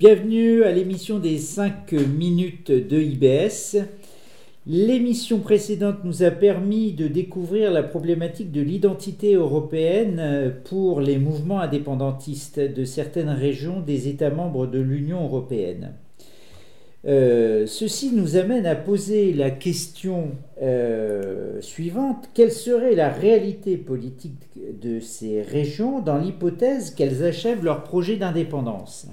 Bienvenue à l'émission des 5 minutes de IBS. L'émission précédente nous a permis de découvrir la problématique de l'identité européenne pour les mouvements indépendantistes de certaines régions des États membres de l'Union européenne. Euh, ceci nous amène à poser la question euh, suivante. Quelle serait la réalité politique de ces régions dans l'hypothèse qu'elles achèvent leur projet d'indépendance?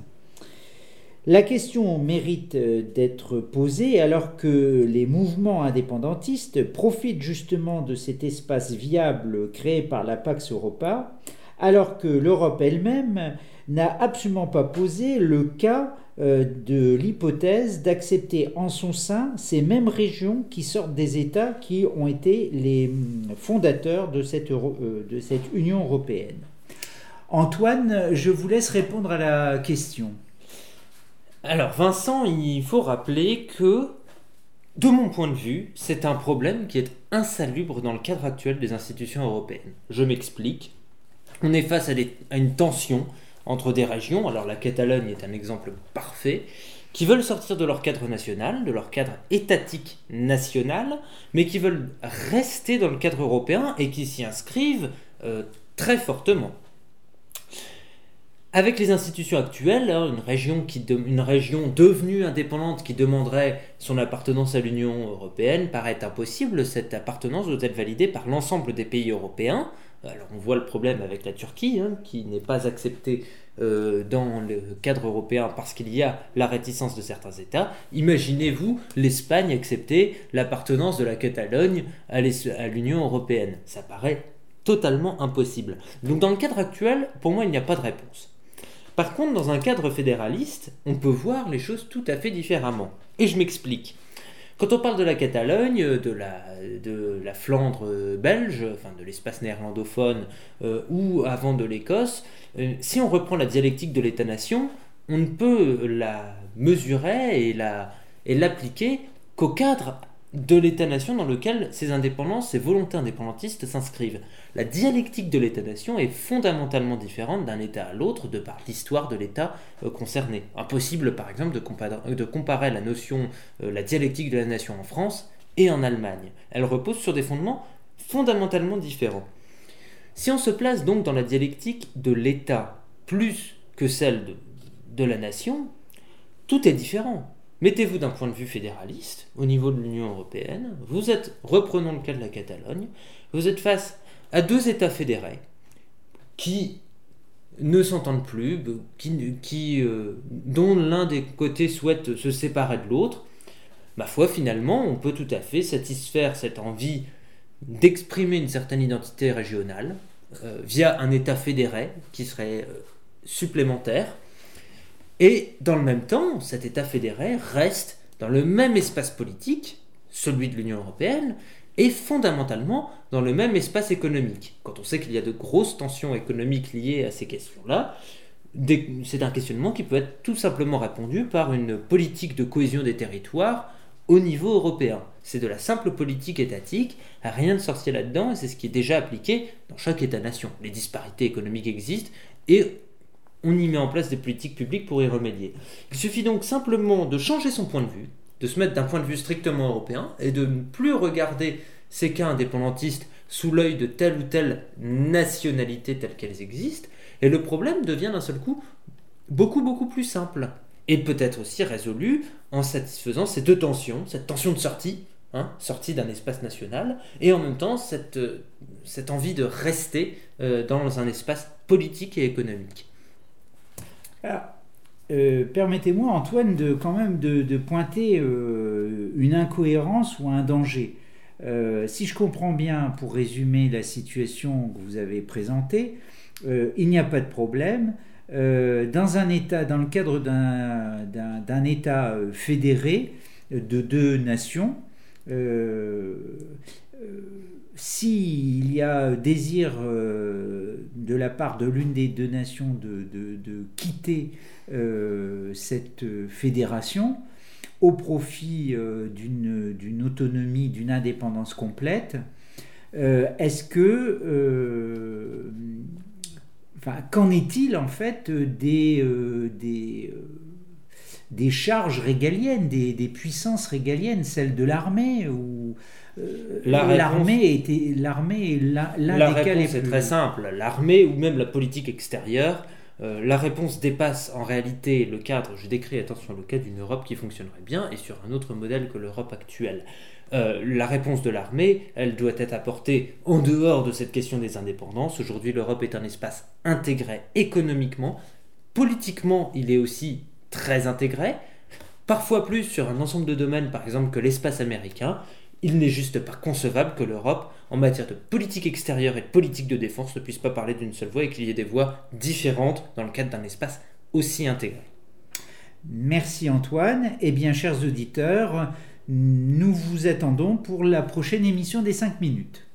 La question mérite euh, d'être posée alors que les mouvements indépendantistes profitent justement de cet espace viable créé par la Pax Europa, alors que l'Europe elle-même n'a absolument pas posé le cas euh, de l'hypothèse d'accepter en son sein ces mêmes régions qui sortent des États qui ont été les hum, fondateurs euh, de cette Union européenne. Antoine, je vous laisse répondre à la question. Alors Vincent, il faut rappeler que, de mon point de vue, c'est un problème qui est insalubre dans le cadre actuel des institutions européennes. Je m'explique. On est face à, une tension entre des régions, alors la Catalogne est un exemple parfait, qui veulent sortir de leur cadre national, de leur cadre étatique national, mais qui veulent rester dans le cadre européen et qui s'y inscrivent euh, très fortement. Avec les institutions actuelles, hein, une, région qui une région devenue indépendante qui demanderait son appartenance à l'Union européenne paraît impossible. Cette appartenance doit être validée par l'ensemble des pays européens. Alors on voit le problème avec la Turquie, hein, qui n'est pas acceptée euh, dans le cadre européen parce qu'il y a la réticence de certains États. Imaginez-vous l'Espagne accepter l'appartenance de la Catalogne à l'Union européenne. Ça paraît totalement impossible. Donc dans le cadre actuel, pour moi, il n'y a pas de réponse. Par contre, dans un cadre fédéraliste, on peut voir les choses tout à fait différemment. Et je m'explique. Quand on parle de la Catalogne, de la, Flandre belge, enfin de l'espace néerlandophone, euh, ou avant de l'Écosse, euh, si on reprend la dialectique de l'État-nation, on ne peut la mesurer et l'appliquer qu'au cadre de l'État-nation dans lequel ces indépendances, ces volontés indépendantistes s'inscrivent. La dialectique de l'État-nation est fondamentalement différente d'un État à l'autre de par l'histoire de l'État euh, concerné. Impossible par exemple de, comparer, la notion, euh, la dialectique de la nation en France et en Allemagne. Elle repose sur des fondements fondamentalement différents. Si on se place donc dans la dialectique de l'État plus que celle de la nation, tout est différent. Mettez-vous d'un point de vue fédéraliste, au niveau de l'Union européenne, vous êtes, reprenons le cas de la Catalogne, vous êtes face à deux États fédérés qui ne s'entendent plus, euh, dont l'un des côtés souhaite se séparer de l'autre, ma foi, finalement, on peut tout à fait satisfaire cette envie d'exprimer une certaine identité régionale euh, via un État fédéré qui serait euh, supplémentaire et dans le même temps, cet État fédéré reste dans le même espace politique, celui de l'Union européenne, et fondamentalement dans le même espace économique. Quand on sait qu'il y a de grosses tensions économiques liées à ces questions-là, c'est un questionnement qui peut être tout simplement répondu par une politique de cohésion des territoires au niveau européen. C'est de la simple politique étatique, rien de sorcier là-dedans, et c'est ce qui est déjà appliqué dans chaque État-nation. Les disparités économiques existent, et on y met en place des politiques publiques pour y remédier. Il suffit donc simplement de changer son point de vue, de se mettre d'un point de vue strictement européen et de ne plus regarder ces cas indépendantistes sous l'œil de telle ou telle nationalité telle qu'elles existent, et le problème devient d'un seul coup beaucoup beaucoup plus simple, et peut-être aussi résolu en satisfaisant ces deux tensions, cette tension de sortie, hein, sortie d'un espace national, et en même temps cette, cette envie de rester euh, dans un espace politique et économique. Euh, permettez-moi, Antoine, de quand même de, pointer euh, une incohérence ou un danger. Euh, si je comprends bien, pour résumer la situation que vous avez présentée, il n'y a pas de problème. dans un État, dans le cadre d'un État fédéré de deux nations, s'il y a désir de la part de l'une des deux nations de, quitter euh, cette fédération au profit euh, d'une autonomie, d'une indépendance complète, est-ce que... Enfin, qu'en est-il en fait des, des des charges régaliennes, des, puissances régaliennes, celles de l'armée ou euh, l'armée était l'armée là, la réponse est très simple l'armée ou même la politique extérieure euh, la réponse dépasse en réalité le cadre, je décris attention le cas d'une Europe qui fonctionnerait bien et sur un autre modèle que l'Europe actuelle. Euh, la réponse de l'armée, elle doit être apportée en dehors de cette question des indépendances. Aujourd'hui, l'Europe est un espace intégré économiquement. Politiquement, il est aussi très intégré. Parfois plus sur un ensemble de domaines, par exemple, que l'espace américain. Il n'est juste pas concevable que l'Europe, en matière de politique extérieure et de politique de défense, ne puisse pas parler d'une seule voix et qu'il y ait des voix différentes dans le cadre d'un espace aussi intégré. Merci Antoine. Eh bien, chers auditeurs, nous vous attendons pour la prochaine émission des 5 minutes.